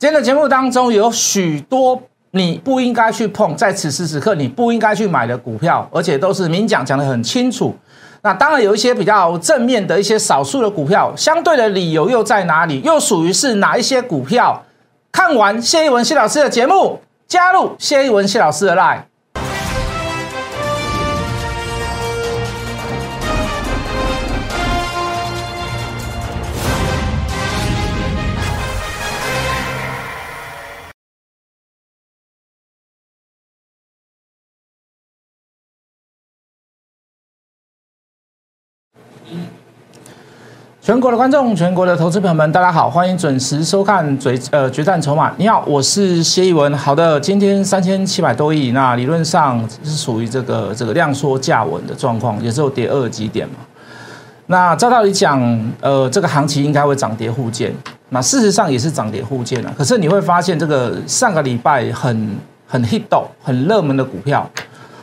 今天的节目当中有许多你不应该去碰，在此时此刻你不应该去买的股票，而且都是明讲讲的很清楚。那当然有一些比较正面的一些少数的股票，相对的理由又在哪里？又属于是哪一些股票？看完谢一文谢老师的节目，加入谢一文谢老师的 line。全国的观众，全国的投资朋友们，大家好，欢迎准时收看《决呃决战筹码》。你好，我是谢逸文。好的，今天三千七百多亿，那理论上是属于这个这个量缩价稳的状况，也只有跌二几点嘛。那照道理讲，呃，这个行情应该会涨跌互见。那事实上也是涨跌互见了。可是你会发现，这个上个礼拜很很 hit 到很热门的股票，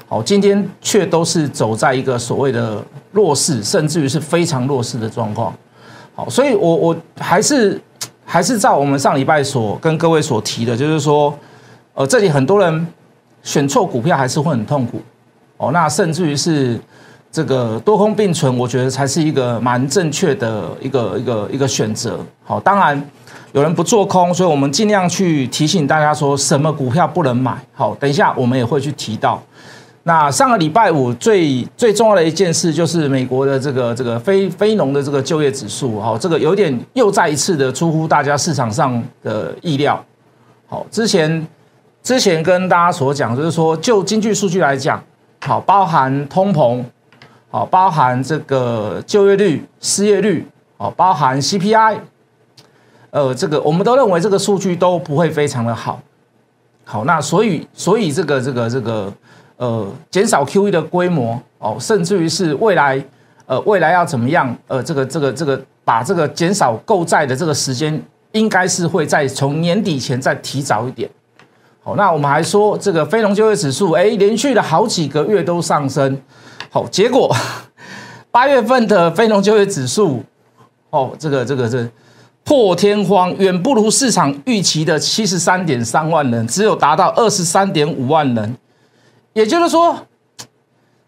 好，今天却都是走在一个所谓的弱势，甚至于是非常弱势的状况。好，所以，我我还是还是照我们上礼拜所跟各位所提的，就是说，呃，这里很多人选错股票还是会很痛苦，哦，那甚至于是这个多空并存，我觉得才是一个蛮正确的一个一个一个选择。好，当然有人不做空，所以我们尽量去提醒大家说什么股票不能买。好，等一下我们也会去提到。那上个礼拜五最最重要的一件事就是美国的这个这个非非农的这个就业指数，好，这个有点又再一次的出乎大家市场上的意料。好，之前之前跟大家所讲，就是说就经济数据来讲，好，包含通膨，好，包含这个就业率、失业率，好，包含 CPI，呃，这个我们都认为这个数据都不会非常的好。好，那所以所以这个这个这个。呃，减少 QE 的规模哦，甚至于是未来，呃，未来要怎么样？呃，这个这个这个，把这个减少购债的这个时间，应该是会在从年底前再提早一点。好，那我们还说这个非农就业指数，哎，连续的好几个月都上升。好，结果 八月份的非农就业指数，哦，这个这个这破天荒，远不如市场预期的七十三点三万人，只有达到二十三点五万人。也就是说，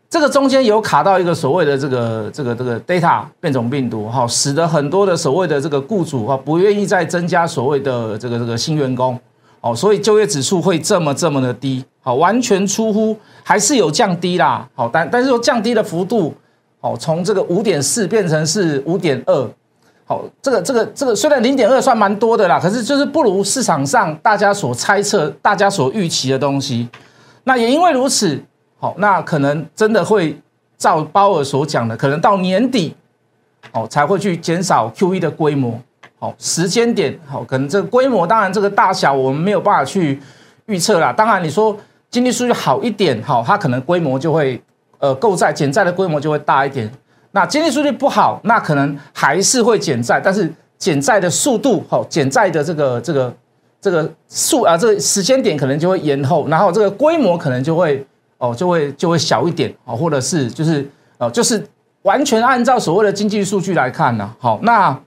这个中间有卡到一个所谓的这个这个这个 data 变种病毒哈，使得很多的所谓的这个雇主哈不愿意再增加所谓的这个这个新员工哦，所以就业指数会这么这么的低，好，完全出乎还是有降低啦，好，但但是说降低的幅度哦，从这个五点四变成是五点二，好，这个这个这个虽然零点二算蛮多的啦，可是就是不如市场上大家所猜测、大家所预期的东西。那也因为如此，好，那可能真的会照鲍尔所讲的，可能到年底，哦，才会去减少 QE 的规模，好，时间点，好，可能这个规模，当然这个大小我们没有办法去预测啦。当然你说经济数据好一点，好，它可能规模就会，呃，购债减债的规模就会大一点。那经济数据不好，那可能还是会减债，但是减债的速度，好，减债的这个这个。这个数啊，这个时间点可能就会延后，然后这个规模可能就会哦，就会就会小一点哦，或者是就是哦，就是完全按照所谓的经济数据来看呢。好，那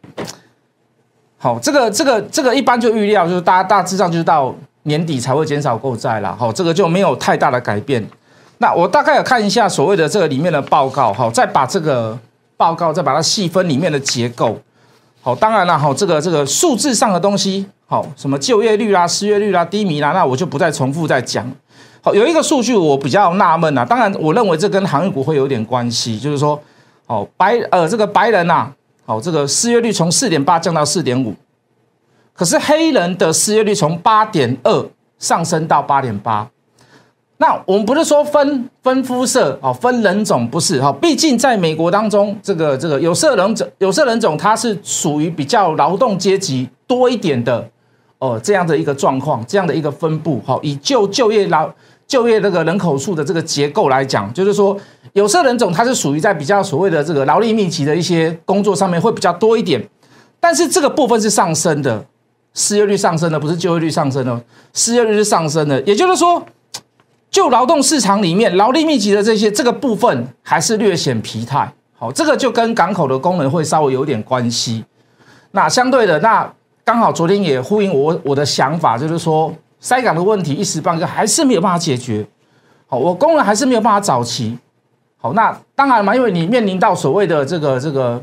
好，这个这个这个一般就预料就是大大致上就是到年底才会减少购债了。好，这个就没有太大的改变。那我大概有看一下所谓的这个里面的报告，好，再把这个报告再把它细分里面的结构。好，当然了，哈，这个这个数字上的东西。好，什么就业率啦、失业率啦、低迷啦，那我就不再重复再讲。好，有一个数据我比较纳闷啊，当然我认为这跟行业股会有点关系，就是说，哦，白呃这个白人呐，好，这个失业率从四点八降到四点五，可是黑人的失业率从八点二上升到八点八。那我们不是说分分肤色哦，分人种不是哈，毕竟在美国当中，这个这个有色人种有色人种它是属于比较劳动阶级多一点的。哦，这样的一个状况，这样的一个分布，好，以就就业劳就业那个人口数的这个结构来讲，就是说有色人种它是属于在比较所谓的这个劳力密集的一些工作上面会比较多一点，但是这个部分是上升的，失业率上升的，不是就业率上升的，失业率是上升的，也就是说，就劳动市场里面劳力密集的这些这个部分还是略显疲态，好，这个就跟港口的功能会稍微有点关系，那相对的那。刚好昨天也呼应我我的想法，就是说塞港的问题一时半刻还是没有办法解决。好，我工人还是没有办法找齐。好，那当然嘛，因为你面临到所谓的这个这个，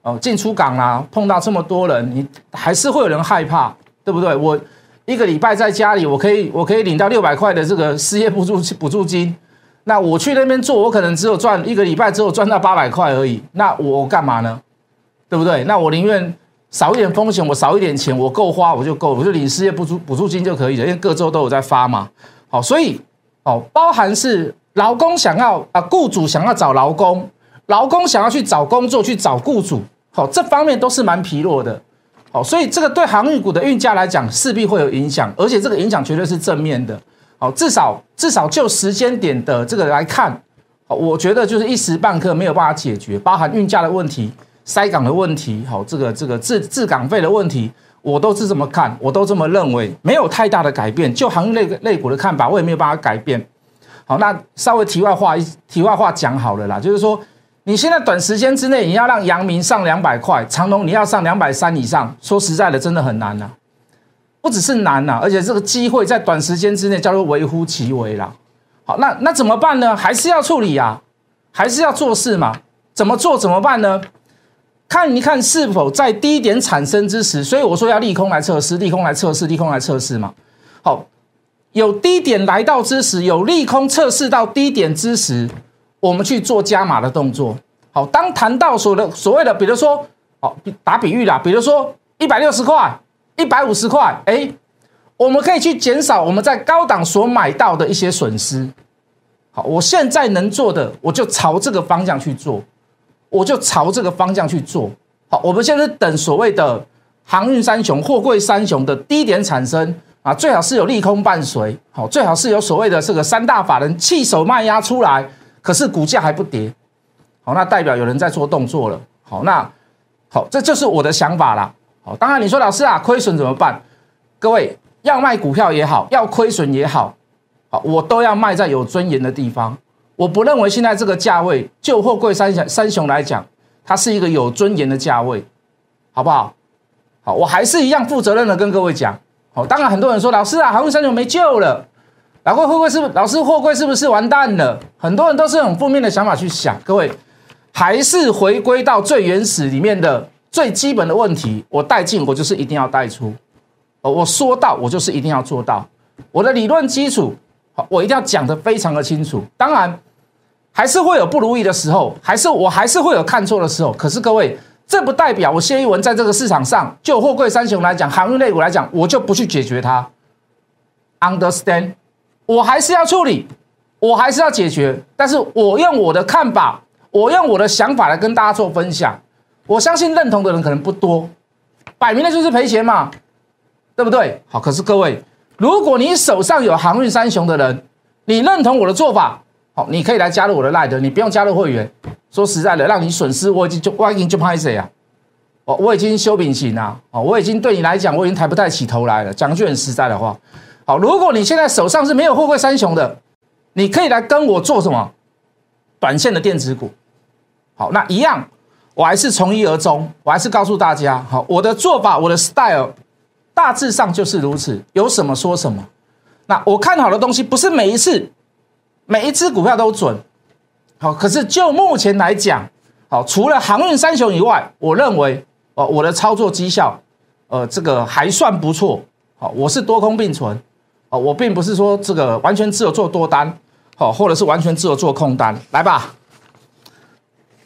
哦，进出港啊，碰到这么多人，你还是会有人害怕，对不对？我一个礼拜在家里，我可以我可以领到六百块的这个失业补助补助金。那我去那边做，我可能只有赚一个礼拜，只有赚到八百块而已。那我干嘛呢？对不对？那我宁愿少一点风险，我少一点钱，我够花我就够，我就领失业补助补助金就可以了，因为各州都有在发嘛。好，所以哦，包含是。劳工想要啊，雇主想要找劳工，劳工想要去找工作，去找雇主，好，这方面都是蛮疲弱的，所以这个对航运股的运价来讲，势必会有影响，而且这个影响绝对是正面的，好，至少至少就时间点的这个来看，我觉得就是一时半刻没有办法解决，包含运价的问题、塞港的问题，好，这个这个自自港费的问题，我都是这么看，我都这么认为，没有太大的改变，就航运类类股的看法，我也没有办法改变。好，那稍微题外话一题外话讲好了啦，就是说，你现在短时间之内你要让阳明上两百块，长隆你要上两百三以上，说实在的，真的很难呐，不只是难呐，而且这个机会在短时间之内叫做微乎其微啦。好，那那怎么办呢？还是要处理啊，还是要做事嘛？怎么做？怎么办呢？看一看是否在低点产生之时，所以我说要利空来测试，利空来测试，利空来测试嘛。好。有低点来到之时，有利空测试到低点之时，我们去做加码的动作。好，当谈到所的所谓的，比如说，好，打比喻啦，比如说一百六十块、一百五十块，哎，我们可以去减少我们在高档所买到的一些损失。好，我现在能做的，我就朝这个方向去做，我就朝这个方向去做。好，我们现在等所谓的航运三雄、货柜三雄的低点产生。啊，最好是有利空伴随，好，最好是有所谓的这个三大法人弃手卖压出来，可是股价还不跌，好，那代表有人在做动作了，好，那好，这就是我的想法啦，好，当然你说老师啊，亏损怎么办？各位要卖股票也好，要亏损也好，好，我都要卖在有尊严的地方，我不认为现在这个价位就货柜三雄三雄来讲，它是一个有尊严的价位，好不好？好，我还是一样负责任的跟各位讲。好，当然很多人说老师啊，航运三雄没救了，老会会不会是老师货柜是不是完蛋了？很多人都是很负面的想法去想。各位还是回归到最原始里面的最基本的问题，我带进我就是一定要带出，哦，我说到我就是一定要做到，我的理论基础好，我一定要讲得非常的清楚。当然还是会有不如意的时候，还是我还是会有看错的时候，可是各位。这不代表我谢一文在这个市场上，就货柜三雄来讲，航运类股来讲，我就不去解决它。Understand？我还是要处理，我还是要解决，但是我用我的看法，我用我的想法来跟大家做分享。我相信认同的人可能不多，摆明了就是赔钱嘛，对不对？好，可是各位，如果你手上有航运三雄的人，你认同我的做法，好，你可以来加入我的 l i e 你不用加入会员。说实在的，让你损失，我已经就我已经就拍谁啊？哦，我已经修秉行了，哦，我已经对你来讲，我已经抬不太起头来了。讲句很实在的话，好，如果你现在手上是没有货柜三雄的，你可以来跟我做什么？短线的电子股。好，那一样，我还是从一而终，我还是告诉大家，好，我的做法，我的 style 大致上就是如此，有什么说什么。那我看好的东西，不是每一次每一只股票都准。好，可是就目前来讲，好，除了航运三雄以外，我认为，哦，我的操作绩效，呃，这个还算不错。好，我是多空并存，我并不是说这个完全只有做多单，好，或者是完全只有做空单。来吧，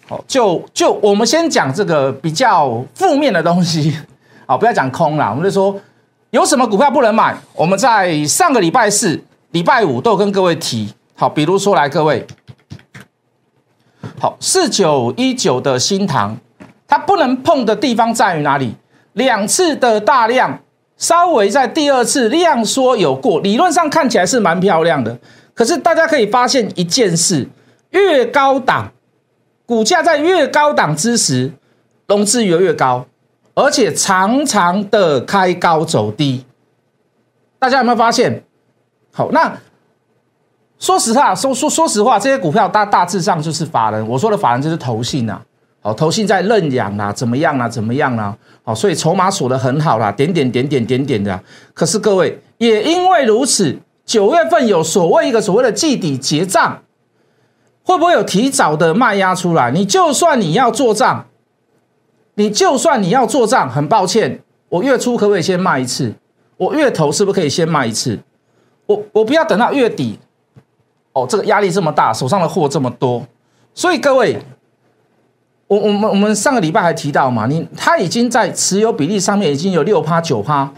好，就就我们先讲这个比较负面的东西，好，不要讲空了，我们就说有什么股票不能买。我们在上个礼拜四、礼拜五都有跟各位提，好，比如说来各位。好，四九一九的新塘，它不能碰的地方在于哪里？两次的大量，稍微在第二次量缩有过，理论上看起来是蛮漂亮的。可是大家可以发现一件事：越高档股价在越高档之时，融资余额越高，而且常常的开高走低。大家有没有发现？好，那。说实话，说说说实话，这些股票大大致上就是法人。我说的法人就是投信呐。好，投信在认养啦，怎么样啦？怎么样啦？好，所以筹码锁得很好啦，点点点点点点的。可是各位也因为如此，九月份有所谓一个所谓的季底结账，会不会有提早的卖压出来？你就算你要做账，你就算你要做账，很抱歉，我月初可不可以先卖一次？我月头是不是可以先卖一次？我我不要等到月底，哦，这个压力这么大，手上的货这么多，所以各位。我我们我们上个礼拜还提到嘛，你他已经在持有比例上面已经有六趴九趴，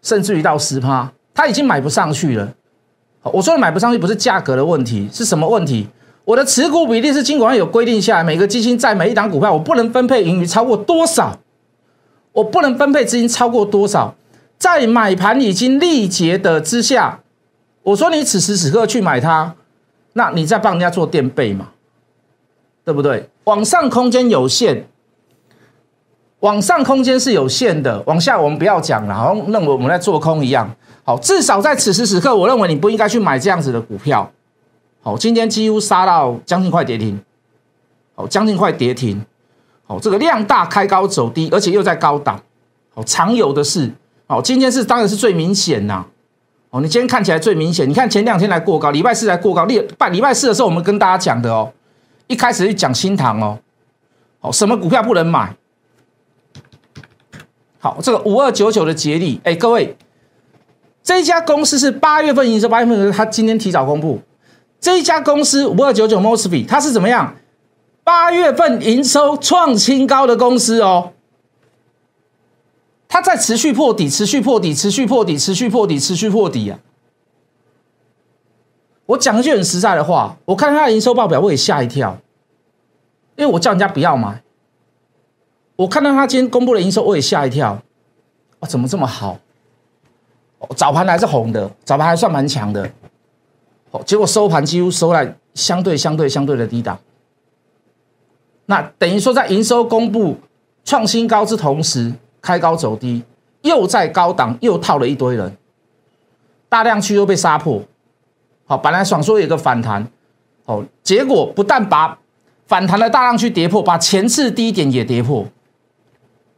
甚至于到十趴，他已经买不上去了。我说的买不上去不是价格的问题，是什么问题？我的持股比例是金管有规定下来，每个基金在每一档股票我不能分配盈余超过多少，我不能分配资金超过多少，在买盘已经力竭的之下，我说你此时此刻去买它，那你在帮人家做垫背嘛？对不对？往上空间有限，往上空间是有限的，往下我们不要讲了，好像认为我们在做空一样。好，至少在此时此刻，我认为你不应该去买这样子的股票。好，今天几乎杀到将近快跌停，好，将近快跌停。好，这个量大开高走低，而且又在高档。好，常有的事，好，今天是当然是最明显呐。哦，你今天看起来最明显，你看前两天来过高，礼拜四来过高，礼拜礼拜四的时候我们跟大家讲的哦。一开始去讲新塘哦，好，什么股票不能买？好，这个五二九九的捷力，哎，各位，这家公司是八月份营收，八月份，它今天提早公布。这一家公司五二九九 Mosby，它是怎么样？八月份营收创新高的公司哦，它在持续破底，持续破底，持续破底，持续破底，持续破底啊！我讲一句很实在的话，我看他的营收报表，我也吓一跳，因为我叫人家不要买。我看到他今天公布的营收，我也吓一跳，哇，怎么这么好？早盘还是红的，早盘还算蛮强的，哦，结果收盘几乎收在相对相对相对的低档。那等于说，在营收公布创新高之同时，开高走低，又在高档又套了一堆人，大量区又被杀破。好，本来想说有个反弹，哦，结果不但把反弹的大浪去跌破，把前次低点也跌破，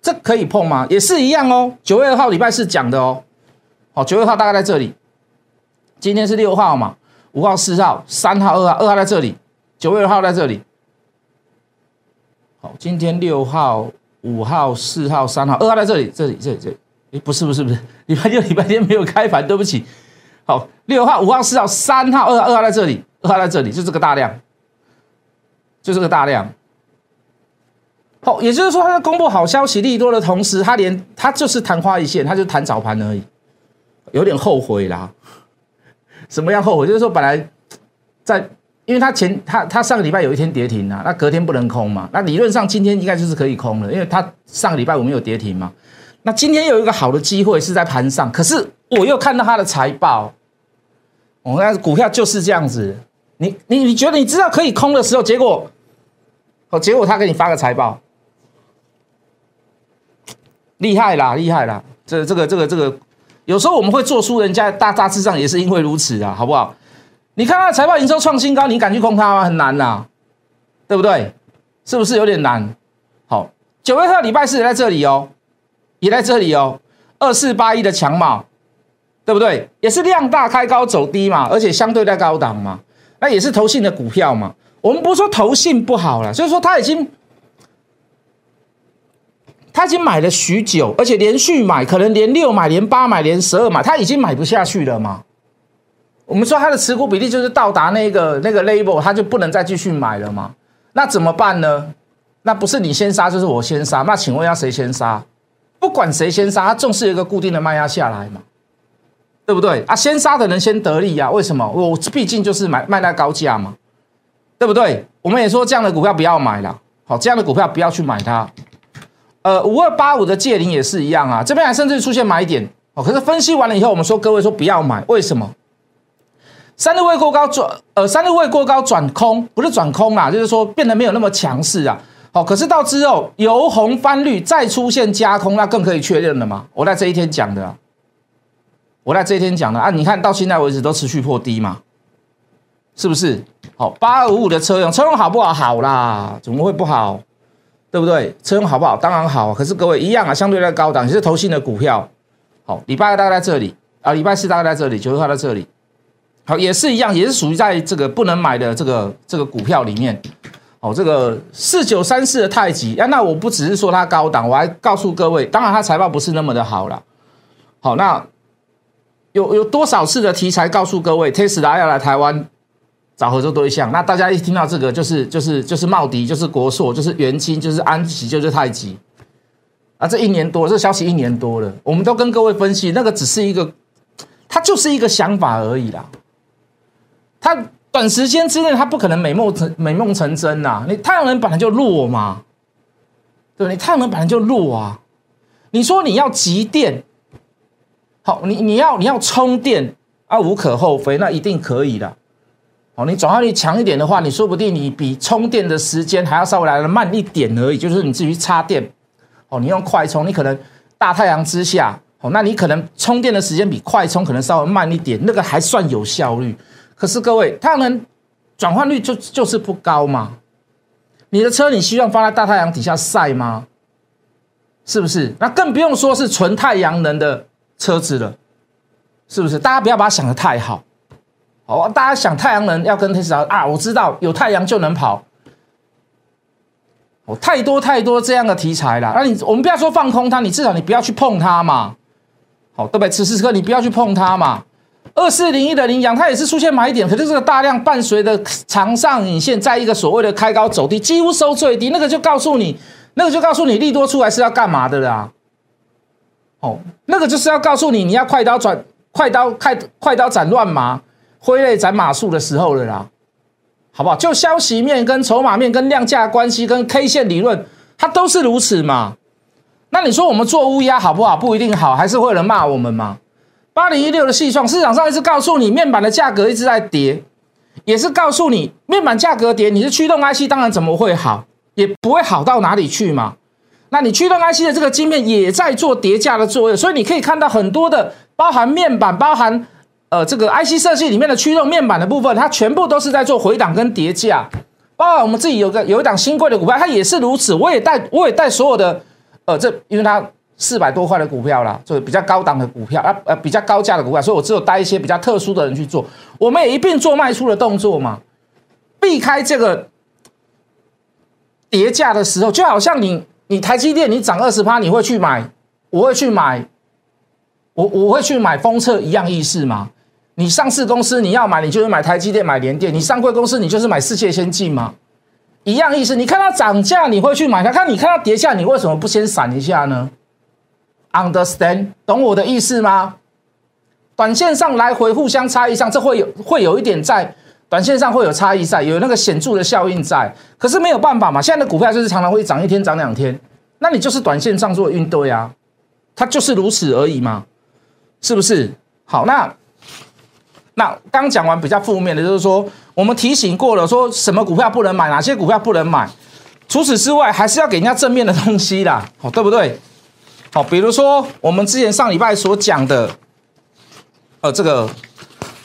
这可以碰吗？也是一样哦。九月二号礼拜四讲的哦，好，九月二号大概在这里，今天是六号嘛，五号、四号、三号、二号，二号在这里，九月二号在这里。好，今天六号、五号、四号、三号，二号在这里，这里、这里、这里。哎，不是，不是，不是，礼拜六、礼拜天没有开盘，对不起。好，六号、五号、四号、三号、二号、二号在这里，二号在这里，就这个大量，就这个大量。好，也就是说，它在公布好消息利多的同时，它连它就是昙花一现，它就弹早盘而已，有点后悔啦。什么样后悔？就是说，本来在，因为它前它它上个礼拜有一天跌停啊，那隔天不能空嘛，那理论上今天应该就是可以空了，因为它上个礼拜我没有跌停嘛。那今天有一个好的机会是在盘上，可是我又看到它的财报。我那股票就是这样子，你你你觉得你知道可以空的时候，结果，哦，结果他给你发个财报，厉害啦，厉害啦！这这个这个这个，有时候我们会做出人家大大致上也是因为如此啊，好不好？你看他的财报营收创新高，你敢去空它吗？很难呐，对不对？是不是有点难？好，九月二礼拜四也在这里哦，也在这里哦，二四八一的强码。对不对？也是量大开高走低嘛，而且相对在高档嘛，那也是投信的股票嘛。我们不是说投信不好了，就是说他已经他已经买了许久，而且连续买，可能连六买、连八买、连十二买，他已经买不下去了嘛。我们说他的持股比例就是到达那个那个 label，他就不能再继续买了嘛。那怎么办呢？那不是你先杀，就是我先杀。那请问要谁先杀？不管谁先杀，他总是有一个固定的卖压下来嘛。对不对啊？先杀的人先得利呀？为什么？我毕竟就是买卖在高价嘛，对不对？我们也说这样的股票不要买了，好，这样的股票不要去买它。呃，五二八五的借零也是一样啊，这边还甚至出现买点哦。可是分析完了以后，我们说各位说不要买，为什么？三六位过高转，呃，三六位过高转空，不是转空啦，就是说变得没有那么强势啊。好，可是到之后由红翻绿，再出现加空，那更可以确认了嘛？我在这一天讲的。我在这一天讲的啊，你看到现在为止都持续破低嘛，是不是？好，八二五五的车用，车用好不好？好啦，怎么会不好？对不对？车用好不好？当然好，可是各位一样啊，相对在高档，也是投信的股票。好，礼拜二大概在这里啊，礼拜四大概在这里，九十号在这里。好，也是一样，也是属于在这个不能买的这个这个股票里面。哦，这个四九三四的太极啊，那我不只是说它高档，我还告诉各位，当然它财报不是那么的好了。好，那有有多少次的题材告诉各位，Tesla 要来台湾找合作对象？那大家一听到这个，就是就是就是茂迪，就是国硕，就是元清，就是安吉，就是太极。啊，这一年多，这消息一年多了，我们都跟各位分析，那个只是一个，它就是一个想法而已啦。它短时间之内，它不可能美梦成美梦成真呐！你太阳能本来就弱嘛，对你太阳能本来就弱啊！你说你要急电，好，你你要你要充电啊，无可厚非，那一定可以的。哦，你转化率强一点的话，你说不定你比充电的时间还要稍微来的慢一点而已，就是你至于插电。哦，你用快充，你可能大太阳之下，哦，那你可能充电的时间比快充可能稍微慢一点，那个还算有效率。可是各位，太阳能转换率就就是不高嘛？你的车你希望放在大太阳底下晒吗？是不是？那更不用说是纯太阳能的车子了，是不是？大家不要把它想的太好，哦，大家想太阳能要跟特斯拉啊，我知道有太阳就能跑。哦太多太多这样的题材了，那你我们不要说放空它，你至少你不要去碰它嘛，好对不对？此时此刻你不要去碰它嘛。二四零一的羚羊，它也是出现买点，可是这个大量伴随的长上影线，在一个所谓的开高走低，几乎收最低，那个就告诉你，那个就告诉你利多出来是要干嘛的啦。哦，那个就是要告诉你，你要快刀转快刀快快刀斩乱麻，挥泪斩马谡的时候了啦。好不好？就消息面、跟筹码面、跟量价关系、跟 K 线理论，它都是如此嘛？那你说我们做乌鸦好不好？不一定好，还是会有人骂我们吗？八零一六的细创，市场上一直告诉你面板的价格一直在跌，也是告诉你面板价格跌，你是驱动 IC，当然怎么会好？也不会好到哪里去嘛？那你驱动 IC 的这个晶片也在做叠价的作用，所以你可以看到很多的包含面板，包含。呃，这个 IC 设计里面的驱动面板的部分，它全部都是在做回档跟叠价，包括我们自己有个有一档新贵的股票，它也是如此。我也带我也带所有的，呃，这因为它四百多块的股票啦，就比较高档的股票啊，呃，比较高价的股票，所以我只有带一些比较特殊的人去做。我们也一并做卖出的动作嘛，避开这个叠价的时候，就好像你你台积电你涨二十趴，你会去买，我会去买，我我会去买封测一样意思吗？你上市公司你要买，你就是买台积电、买联电；你上柜公司，你就是买世界先进吗？一样意思。你看它涨价，你会去买它；看你看它跌价，你为什么不先闪一下呢？Understand？懂我的意思吗？短线上来回互相差异上，这会有会有一点在短线上会有差异在，有那个显著的效应在。可是没有办法嘛，现在的股票就是常常会涨一天涨两天，那你就是短线上做运对啊，它就是如此而已嘛，是不是？好，那。那刚讲完比较负面的，就是说我们提醒过了，说什么股票不能买，哪些股票不能买。除此之外，还是要给人家正面的东西啦，好对不对？好，比如说我们之前上礼拜所讲的，呃，这个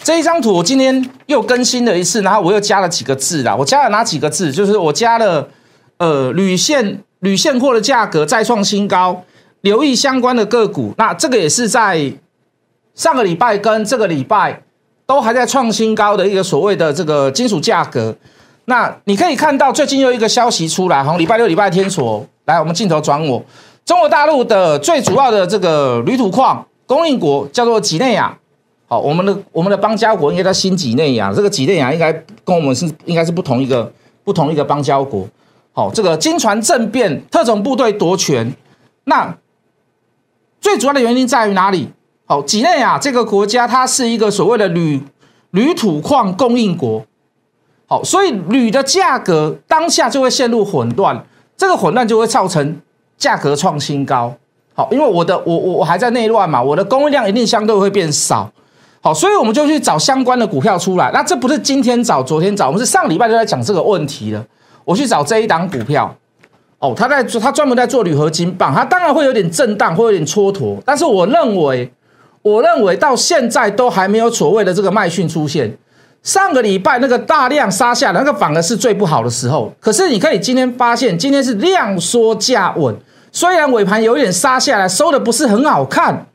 这一张图，我今天又更新了一次，然后我又加了几个字啦。我加了哪几个字？就是我加了呃铝线铝现货的价格再创新高，留意相关的个股。那这个也是在上个礼拜跟这个礼拜。都还在创新高的一个所谓的这个金属价格，那你可以看到最近又一个消息出来，从礼拜六、礼拜天所来，我们镜头转我，中国大陆的最主要的这个铝土矿供应国叫做几内亚，好，我们的我们的邦交国应该叫新几内亚，这个几内亚应该跟我们是应该是不同一个不同一个邦交国，好，这个金船政变特种部队夺权，那最主要的原因在于哪里？好，几内亚这个国家，它是一个所谓的铝铝土矿供应国。好，所以铝的价格当下就会陷入混乱，这个混乱就会造成价格创新高。好，因为我的我我我还在内乱嘛，我的供应量一定相对会变少。好，所以我们就去找相关的股票出来。那这不是今天找，昨天找，我们是上礼拜就在讲这个问题了。我去找这一档股票。哦，他在做，他专门在做铝合金棒，它当然会有点震荡，会有点蹉跎，但是我认为。我认为到现在都还没有所谓的这个卖讯出现，上个礼拜那个大量杀下来，那个反而是最不好的时候。可是你可以今天发现，今天是量缩价稳，虽然尾盘有点杀下来，收的不是很好看，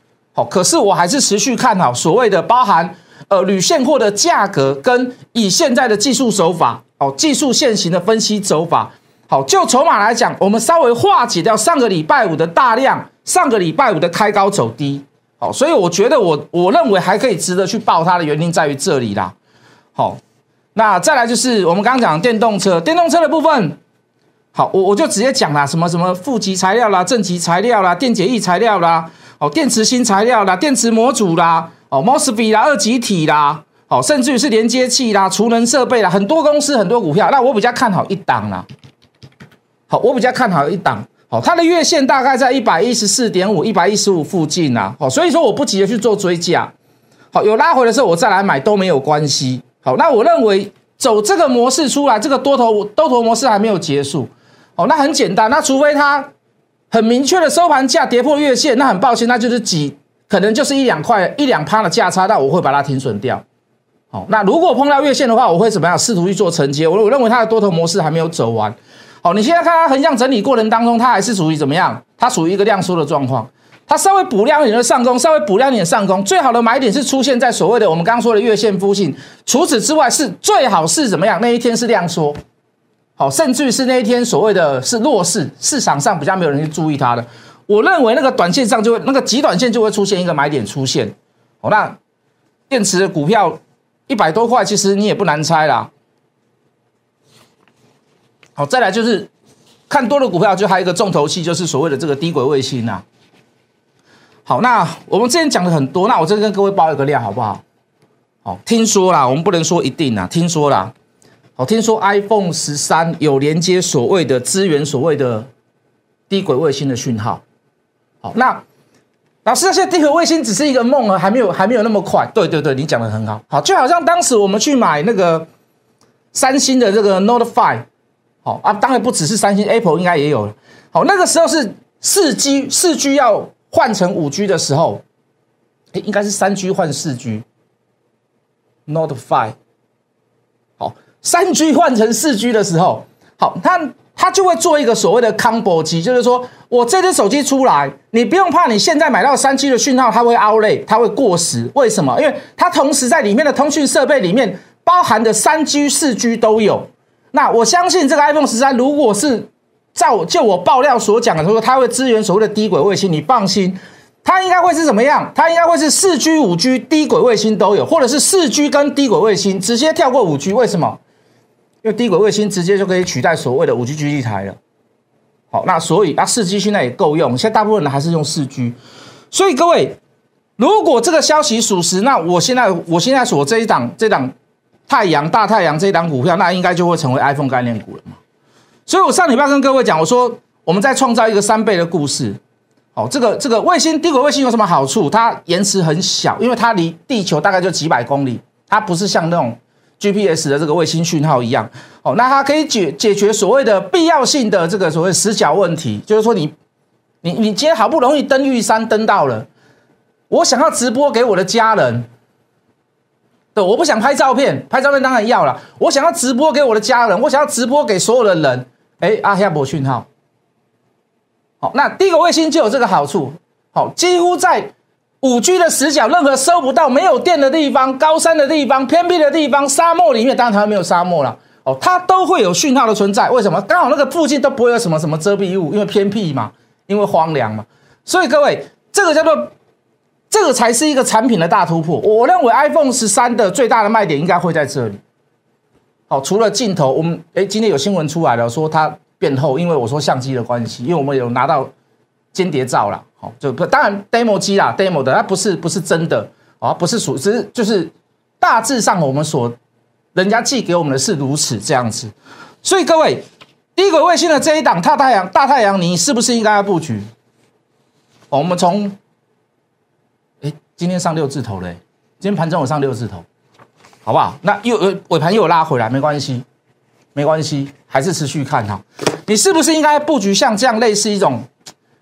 可是我还是持续看好所谓的包含呃铝现货的价格跟以现在的技术手法，哦，技术线型的分析走法。好，就筹码来讲，我们稍微化解掉上个礼拜五的大量，上个礼拜五的开高走低。好，所以我觉得我我认为还可以值得去报它的原因在于这里啦。好，那再来就是我们刚刚讲电动车，电动车的部分。好，我我就直接讲啦，什么什么负极材料啦，正极材料啦，电解液材料啦，哦，电池新材料啦，电池模组啦，哦，mosfet 啦，二极体啦，哦，甚至于是连接器啦，储能设备啦，很多公司很多股票，那我比较看好一档啦。好，我比较看好一档，好，它的月线大概在一百一十四点五、一百一十五附近啦，好，所以说我不急着去做追加，好，有拉回的时候我再来买都没有关系，好，那我认为走这个模式出来，这个多头多头模式还没有结束，好，那很简单，那除非它很明确的收盘价跌破月线，那很抱歉，那就是几可能就是一两块一两趴的价差，那我会把它停损掉，好，那如果碰到月线的话，我会怎么样？试图去做承接，我我认为它的多头模式还没有走完。好，你现在看它横向整理过程当中，它还是属于怎么样？它属于一个量缩的状况，它稍微补量一点的上攻，稍微补量一点上攻，最好的买点是出现在所谓的我们刚刚说的月线附近。除此之外，是最好是怎么样？那一天是量缩，好，甚至于是那一天所谓的是弱势，市场上比较没有人去注意它的。我认为那个短线上就会那个极短线就会出现一个买点出现。好，那电池的股票一百多块，其实你也不难猜啦。好，再来就是看多的股票，就还有一个重头戏，就是所谓的这个低轨卫星呐。好，那我们之前讲的很多，那我这跟各位报一个量好不好？好，听说啦，我们不能说一定啦，听说啦。好，听说 iPhone 十三有连接所谓的资源所谓的低轨卫星的讯号。好，那老师，那些低轨卫星只是一个梦啊，还没有还没有那么快。对对对，你讲的很好。好，就好像当时我们去买那个三星的这个 Note Five。好啊，当然不只是三星，Apple 应该也有。好，那个时候是四 G，四 G 要换成五 G 的时候，哎，应该是三 G 换四 G，Note Five。好，三 G 换成四 G 的时候，好，它它就会做一个所谓的 combo 机，就是说我这只手机出来，你不用怕，你现在买到三 G 的讯号，它会 out 类，它会过时。为什么？因为它同时在里面的通讯设备里面包含的三 G、四 G 都有。那我相信这个 iPhone 十三，如果是照就我爆料所讲的，他说它会支援所谓的低轨卫星，你放心，它应该会是怎么样？它应该会是四 G、五 G 低轨卫星都有，或者是四 G 跟低轨卫星直接跳过五 G。为什么？因为低轨卫星直接就可以取代所谓的五 G 基地台了。好，那所以啊，四 G 现在也够用，现在大部分人还是用四 G。所以各位，如果这个消息属实，那我现在我现在所这一档这档。太阳大太阳这一档股票，那应该就会成为 iPhone 概念股了嘛？所以我上礼拜跟各位讲，我说我们在创造一个三倍的故事。好，这个这个卫星低轨卫星有什么好处？它延迟很小，因为它离地球大概就几百公里，它不是像那种 GPS 的这个卫星讯号一样。哦，那它可以解解决所谓的必要性的这个所谓死角问题，就是说你你你今天好不容易登玉山登到了，我想要直播给我的家人。对，我不想拍照片，拍照片当然要了。我想要直播给我的家人，我想要直播给所有的人。哎，阿亚伯讯号，好，那第一个卫星就有这个好处。好，几乎在五 G 的死角，任何收不到、没有电的地方、高山的地方、偏僻的地方、沙漠里面，当然台湾没有沙漠了。哦，它都会有讯号的存在。为什么？刚好那个附近都不会有什么什么遮蔽物，因为偏僻嘛，因为荒凉嘛。所以各位，这个叫做。这个才是一个产品的大突破。我认为 iPhone 十三的最大的卖点应该会在这里。好，除了镜头，我们哎今天有新闻出来了，说它变厚，因为我说相机的关系，因为我们有拿到间谍照了。好，就当然 demo 机啦，demo 的，它不是不是真的啊，不是属，只是就是大致上我们所人家寄给我们的是如此这样子。所以各位，低轨卫星的这一档大太阳大太阳，你是不是应该要布局？我们从今天上六字头嘞，今天盘中有上六字头，好不好？那又尾盘又拉回来，没关系，没关系，还是持续看哈。你是不是应该布局像这样类似一种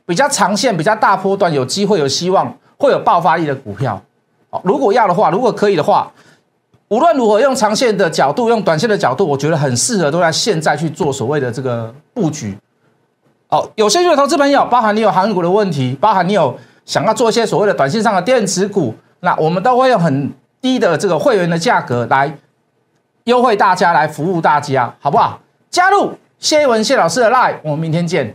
比较长线、比较大波段、有机会、有希望、会有爆发力的股票？哦，如果要的话，如果可以的话，无论如何，用长线的角度，用短线的角度，我觉得很适合都在现在去做所谓的这个布局。哦，有兴趣的投资朋友，包含你有航运股的问题，包含你有想要做一些所谓的短线上的电子股，那我们都会用很低的这个会员的价格来优惠大家，来服务大家，好不好？加入谢一文谢老师的 line，我们明天见。